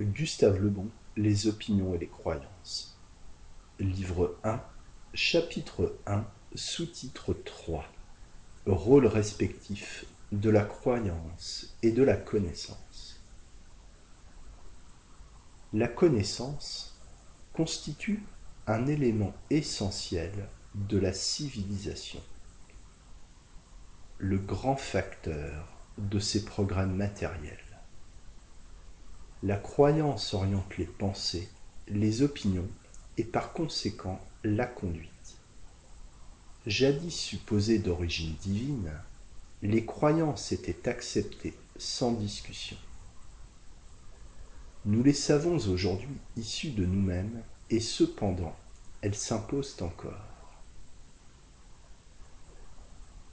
Gustave Lebon, Les opinions et les croyances. Livre 1, chapitre 1, sous-titre 3. Rôle respectif de la croyance et de la connaissance. La connaissance constitue un élément essentiel de la civilisation. Le grand facteur de ses programmes matériels. La croyance oriente les pensées, les opinions et par conséquent la conduite. Jadis supposées d'origine divine, les croyances étaient acceptées sans discussion. Nous les savons aujourd'hui issues de nous-mêmes et cependant elles s'imposent encore.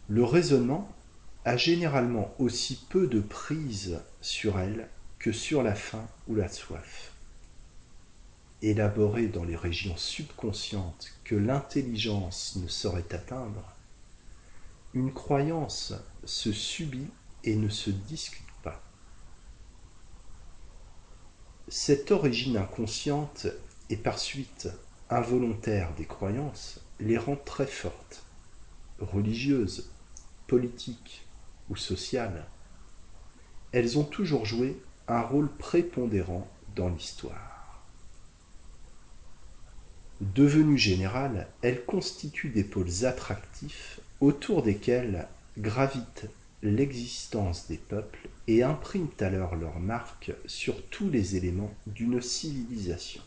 Le raisonnement a généralement aussi peu de prise sur elles que sur la faim ou la soif. Élaborée dans les régions subconscientes que l'intelligence ne saurait atteindre, une croyance se subit et ne se discute pas. Cette origine inconsciente et par suite involontaire des croyances les rend très fortes, religieuses, politiques ou sociales. Elles ont toujours joué un rôle prépondérant dans l'histoire. Devenue générale, elle constitue des pôles attractifs autour desquels gravite l'existence des peuples et impriment alors leur marque sur tous les éléments d'une civilisation.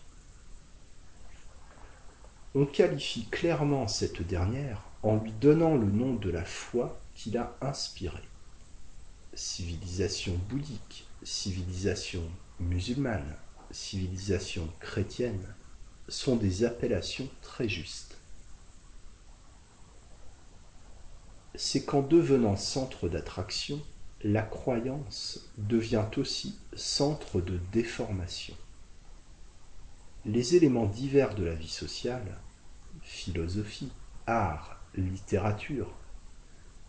On qualifie clairement cette dernière en lui donnant le nom de la foi qui l'a inspirée. Civilisation bouddhique, civilisation musulmane, civilisation chrétienne sont des appellations très justes. C'est qu'en devenant centre d'attraction, la croyance devient aussi centre de déformation. Les éléments divers de la vie sociale, philosophie, art, littérature,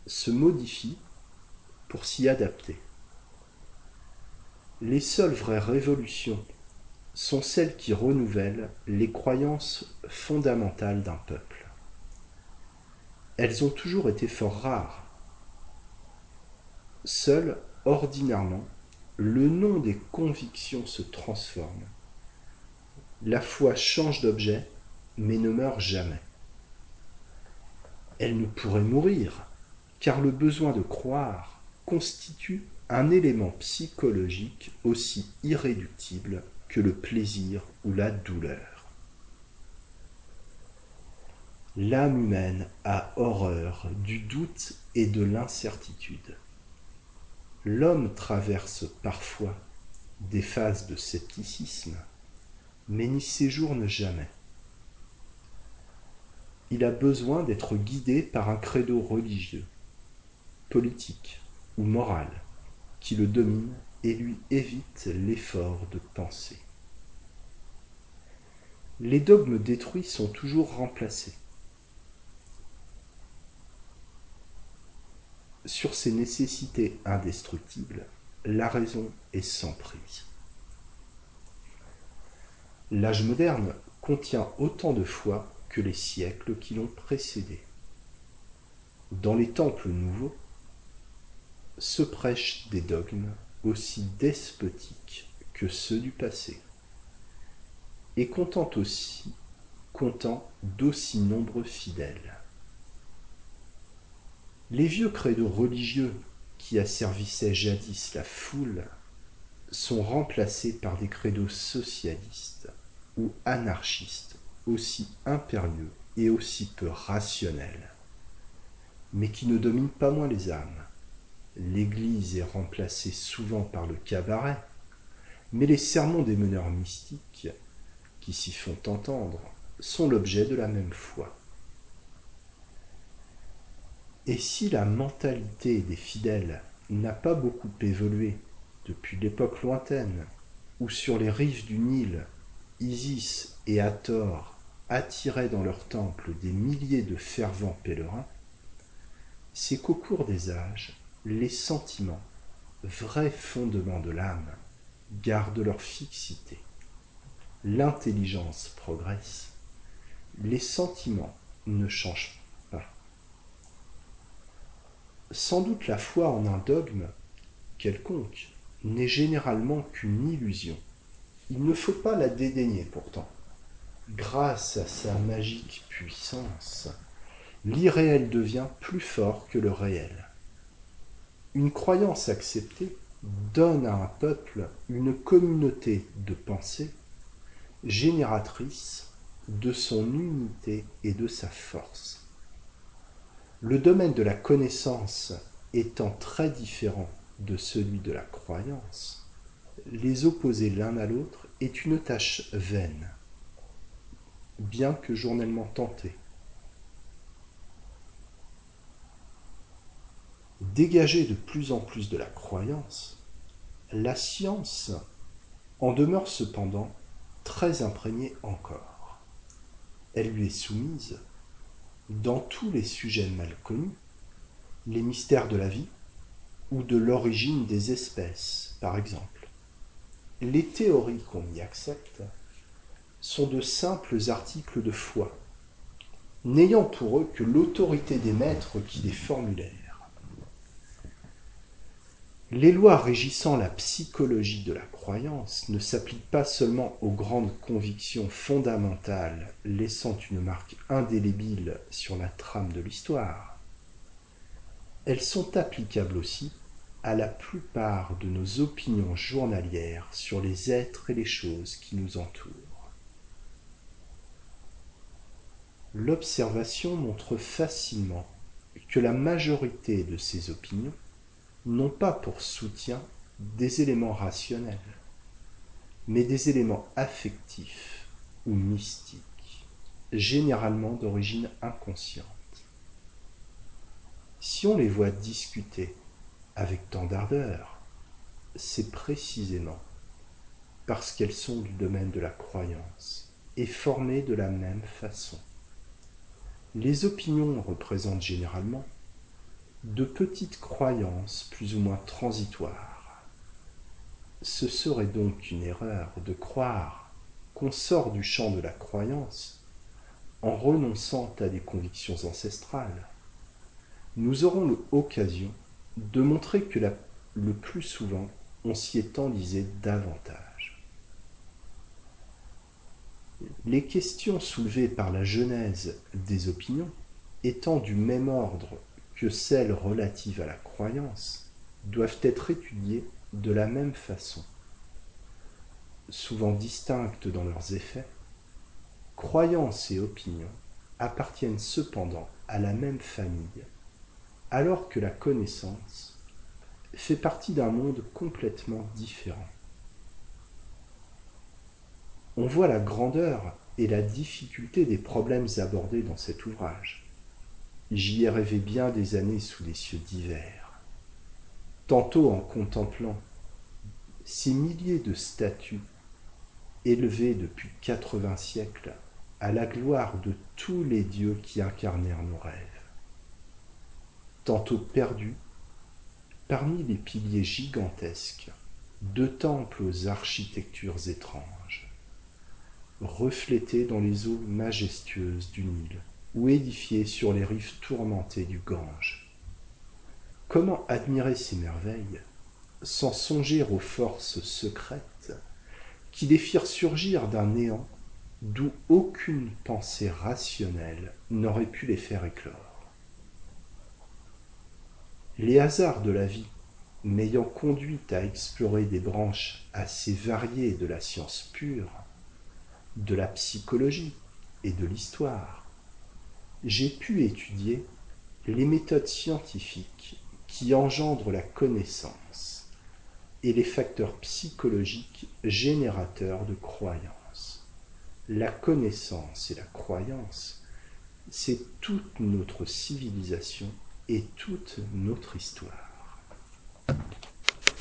se modifient pour s'y adapter. Les seules vraies révolutions sont celles qui renouvellent les croyances fondamentales d'un peuple. Elles ont toujours été fort rares. Seul, ordinairement, le nom des convictions se transforme. La foi change d'objet, mais ne meurt jamais. Elle ne pourrait mourir, car le besoin de croire constitue un élément psychologique aussi irréductible que le plaisir ou la douleur. L'âme humaine a horreur du doute et de l'incertitude. L'homme traverse parfois des phases de scepticisme, mais n'y séjourne jamais. Il a besoin d'être guidé par un credo religieux, politique ou moral qui le domine et lui évite l'effort de penser. Les dogmes détruits sont toujours remplacés. Sur ces nécessités indestructibles, la raison est sans prise. L'âge moderne contient autant de foi que les siècles qui l'ont précédé. Dans les temples nouveaux, se prêchent des dogmes aussi despotiques que ceux du passé, et comptant aussi comptant d'aussi nombreux fidèles. Les vieux credos religieux qui asservissaient jadis la foule sont remplacés par des credos socialistes ou anarchistes aussi impérieux et aussi peu rationnels, mais qui ne dominent pas moins les âmes l'Église est remplacée souvent par le cabaret, mais les sermons des meneurs mystiques, qui s'y font entendre, sont l'objet de la même foi. Et si la mentalité des fidèles n'a pas beaucoup évolué depuis l'époque lointaine, où sur les rives du Nil, Isis et Hathor attiraient dans leurs temples des milliers de fervents pèlerins, c'est qu'au cours des âges, les sentiments, vrais fondements de l'âme, gardent leur fixité. L'intelligence progresse. Les sentiments ne changent pas. Sans doute la foi en un dogme quelconque n'est généralement qu'une illusion. Il ne faut pas la dédaigner pourtant. Grâce à sa magique puissance, l'irréel devient plus fort que le réel. Une croyance acceptée donne à un peuple une communauté de pensée génératrice de son unité et de sa force. Le domaine de la connaissance étant très différent de celui de la croyance, les opposer l'un à l'autre est une tâche vaine, bien que journellement tentée. Dégagée de plus en plus de la croyance, la science en demeure cependant très imprégnée encore. Elle lui est soumise dans tous les sujets mal connus, les mystères de la vie ou de l'origine des espèces, par exemple. Les théories qu'on y accepte sont de simples articles de foi, n'ayant pour eux que l'autorité des maîtres qui les formulèrent. Les lois régissant la psychologie de la croyance ne s'appliquent pas seulement aux grandes convictions fondamentales laissant une marque indélébile sur la trame de l'histoire. Elles sont applicables aussi à la plupart de nos opinions journalières sur les êtres et les choses qui nous entourent. L'observation montre facilement que la majorité de ces opinions non pas pour soutien des éléments rationnels, mais des éléments affectifs ou mystiques, généralement d'origine inconsciente. Si on les voit discuter avec tant d'ardeur, c'est précisément parce qu'elles sont du domaine de la croyance et formées de la même façon. Les opinions représentent généralement de petites croyances plus ou moins transitoires. Ce serait donc une erreur de croire qu'on sort du champ de la croyance en renonçant à des convictions ancestrales. Nous aurons l'occasion de montrer que le plus souvent on s'y étendisait davantage. Les questions soulevées par la genèse des opinions étant du même ordre celles relatives à la croyance doivent être étudiées de la même façon. Souvent distinctes dans leurs effets, croyance et opinion appartiennent cependant à la même famille, alors que la connaissance fait partie d'un monde complètement différent. On voit la grandeur et la difficulté des problèmes abordés dans cet ouvrage. J'y ai rêvé bien des années sous les cieux d'hiver, tantôt en contemplant ces milliers de statues élevées depuis quatre-vingts siècles à la gloire de tous les dieux qui incarnèrent nos rêves, tantôt perdus parmi les piliers gigantesques de temples aux architectures étranges, reflétés dans les eaux majestueuses du Nil ou édifiés sur les rives tourmentées du Gange. Comment admirer ces merveilles sans songer aux forces secrètes qui les firent surgir d'un néant d'où aucune pensée rationnelle n'aurait pu les faire éclore? Les hasards de la vie m'ayant conduit à explorer des branches assez variées de la science pure, de la psychologie et de l'histoire, j'ai pu étudier les méthodes scientifiques qui engendrent la connaissance et les facteurs psychologiques générateurs de croyances. La connaissance et la croyance, c'est toute notre civilisation et toute notre histoire.